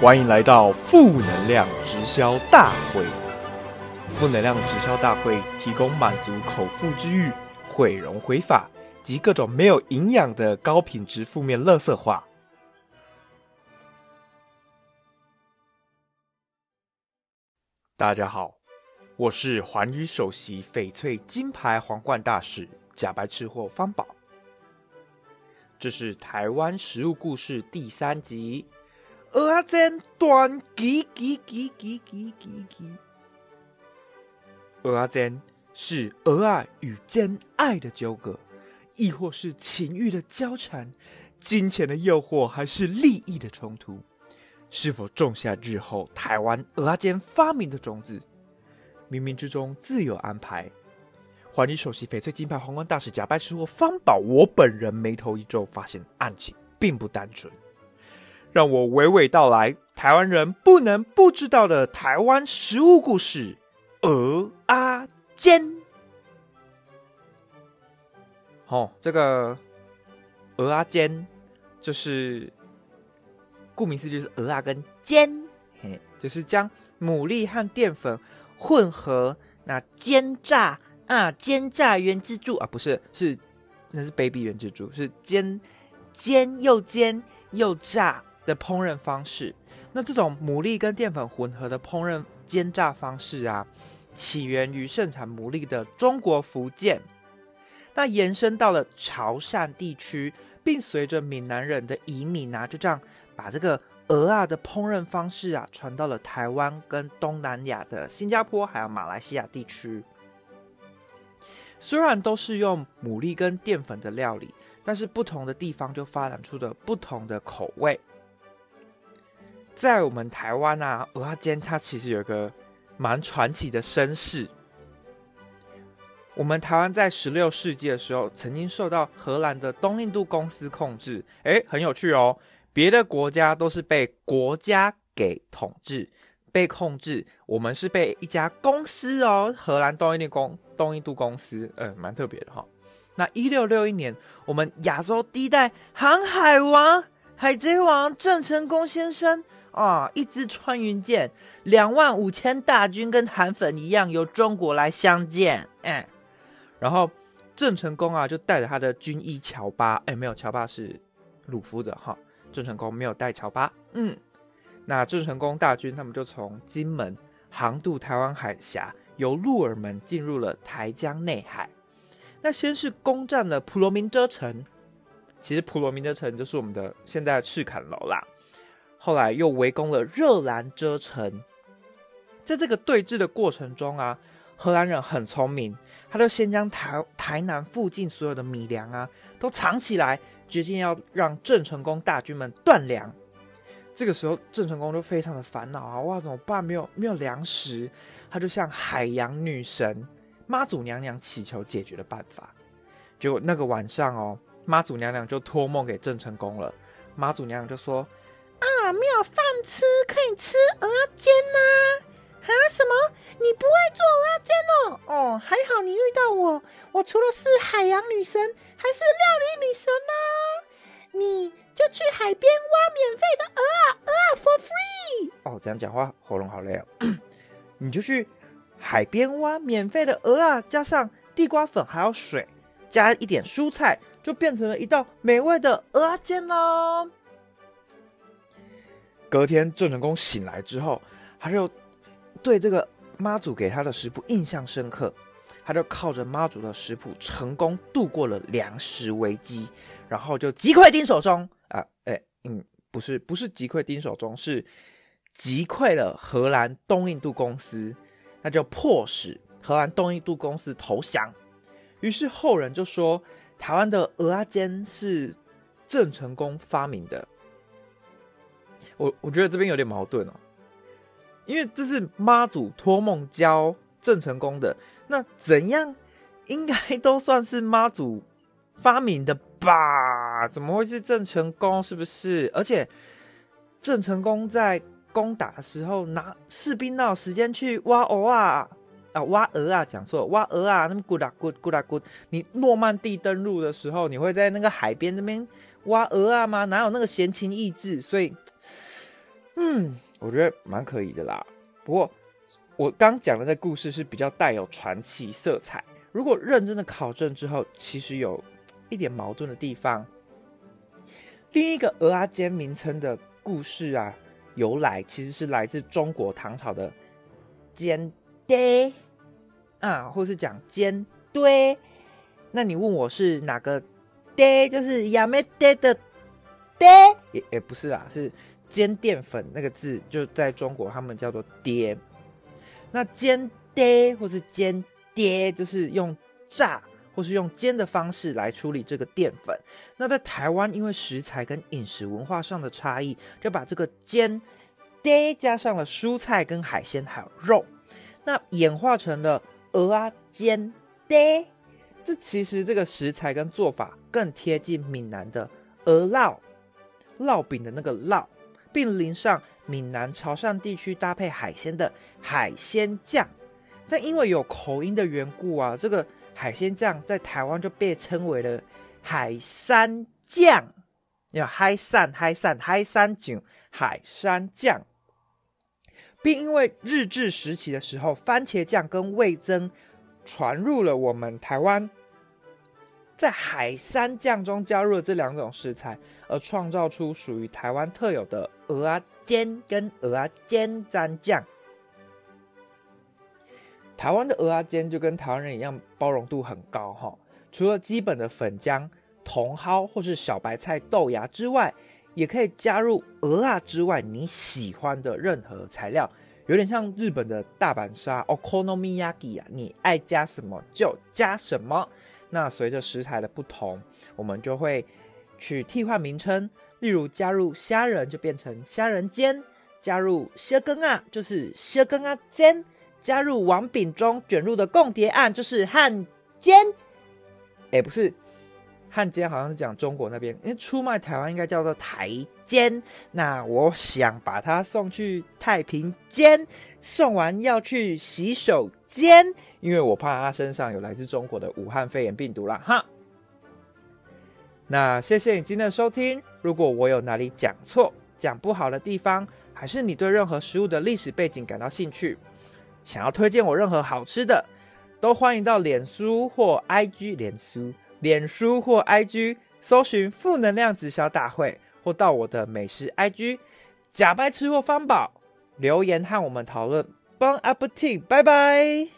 欢迎来到负能量直销大会。负能量直销大会提供满足口腹之欲、毁容毁法及各种没有营养的高品质负面垃圾话。大家好，我是环宇首席翡翠金牌皇冠大使假白吃货方宝。这是台湾食物故事第三集。鹅啊煎断叽叽叽叽叽叽叽。鹅煎是鹅啊与真爱的纠葛，亦或是情欲的交缠，金钱的诱惑，还是利益的冲突？是否种下日后台湾鹅啊煎发明的种子？冥冥之中自有安排。还你首席翡翠金牌皇冠大使假扮吃货方宝，我本人眉头一皱，发现案情并不单纯。让我娓娓道来，台湾人不能不知道的台湾食物故事——鹅阿煎。哦，这个鹅阿煎就是顾名思义，就是鹅啊跟煎，嘿，就是将牡蛎和淀粉混合，那煎炸啊，煎炸原之助啊，不是，是那是 baby 原之助，是煎煎又煎又炸。的烹饪方式，那这种牡蛎跟淀粉混合的烹饪煎炸方式啊，起源于盛产牡蛎的中国福建，那延伸到了潮汕地区，并随着闽南人的移民啊，就这样把这个鹅啊的烹饪方式啊，传到了台湾跟东南亚的新加坡还有马来西亚地区。虽然都是用牡蛎跟淀粉的料理，但是不同的地方就发展出了不同的口味。在我们台湾啊，鹅阿煎它其实有个蛮传奇的身世。我们台湾在十六世纪的时候，曾经受到荷兰的东印度公司控制。诶，很有趣哦。别的国家都是被国家给统治、被控制，我们是被一家公司哦，荷兰东印度公东印度公司，嗯，蛮特别的哈。那一六六一年，我们亚洲第一代航海王、海贼王郑成功先生。啊！一支穿云箭，两万五千大军，跟韩粉一样，由中国来相见。哎，然后郑成功啊，就带着他的军医乔巴。哎，没有，乔巴是鲁夫的哈。郑成功没有带乔巴。嗯，那郑成功大军他们就从金门航渡台湾海峡，由鹿耳门进入了台江内海。那先是攻占了普罗民遮城，其实普罗民遮城就是我们的现在的赤坎楼啦。后来又围攻了热兰遮城，在这个对峙的过程中啊，荷兰人很聪明，他就先将台台南附近所有的米粮啊都藏起来，决定要让郑成功大军们断粮。这个时候，郑成功就非常的烦恼啊，哇，怎么办？没有没有粮食，他就向海洋女神妈祖娘娘祈求解决的办法。结果那个晚上哦，妈祖娘娘就托梦给郑成功了，妈祖娘娘就说。啊，没有饭吃，可以吃鹅煎呐！啊，什么？你不会做鹅煎哦？哦，还好你遇到我，我除了是海洋女神，还是料理女神呢。你就去海边挖免费的鹅啊，鹅啊，for free！哦，这样讲话喉咙好累哦。你就去海边挖免费的鹅啊，加上地瓜粉还有水，加一点蔬菜，就变成了一道美味的鹅煎喽。隔天，郑成功醒来之后，他就对这个妈祖给他的食谱印象深刻，他就靠着妈祖的食谱成功度过了粮食危机，然后就击溃丁守中啊，哎，嗯，不是，不是击溃丁守中，是击溃了荷兰东印度公司，那就迫使荷兰东印度公司投降。于是后人就说，台湾的鹅阿煎是郑成功发明的。我我觉得这边有点矛盾哦，因为这是妈祖托梦教郑成功的，那怎样应该都算是妈祖发明的吧？怎么会是郑成功？是不是？而且郑成功在攻打的时候，拿士兵哪有时间去挖藕啊？啊，挖鹅啊，讲错，挖鹅啊，那么 good 啊 good good 啊 good。你诺曼底登陆的时候，你会在那个海边那边挖鹅啊吗？哪有那个闲情逸致？所以。嗯，我觉得蛮可以的啦。不过我刚讲的这故事是比较带有传奇色彩。如果认真的考证之后，其实有一点矛盾的地方。另一个鹅阿煎名称的故事啊，由来其实是来自中国唐朝的煎堆啊，或是讲煎堆。那你问我是哪个堆？就是亚美堆的堆？也也不是啊，是煎淀粉那个字，就在中国他们叫做爹。那煎堆或是煎爹，就是用炸。或是用煎的方式来处理这个淀粉。那在台湾，因为食材跟饮食文化上的差异，就把这个煎爹加上了蔬菜跟海鲜还有肉，那演化成了鹅啊煎爹。这其实这个食材跟做法更贴近闽南的鹅烙烙饼的那个烙，并淋上闽南潮汕地区搭配海鲜的海鲜酱。但因为有口音的缘故啊，这个。海鲜酱在台湾就被称为了海山酱，要海山海山海山酒海山酱，并因为日治时期的时候，番茄酱跟味增传入了我们台湾，在海山酱中加入了这两种食材，而创造出属于台湾特有的鹅啊煎跟鹅啊煎蘸酱。台湾的鹅啊煎就跟台湾人一样，包容度很高哈。除了基本的粉浆、茼蒿或是小白菜、豆芽之外，也可以加入鹅啊之外你喜欢的任何材料，有点像日本的大阪沙 （okonomiyaki） 啊，你爱加什么就加什么。那随着食材的不同，我们就会去替换名称，例如加入虾仁就变成虾仁煎，加入虾羹啊就是虾羹啊煎。加入王饼中卷入的共谍案就是汉奸，哎，不是汉奸，好像是讲中国那边，因为出卖台湾应该叫做台奸。那我想把他送去太平间，送完要去洗手间，因为我怕他身上有来自中国的武汉肺炎病毒啦。哈。那谢谢你今天的收听，如果我有哪里讲错、讲不好的地方，还是你对任何食物的历史背景感到兴趣。想要推荐我任何好吃的，都欢迎到脸书或 IG 脸书、脸书或 IG 搜寻“负能量直销大会”，或到我的美食 IG“ 假白吃货方宝”留言和我们讨论。Bon appetit，拜拜。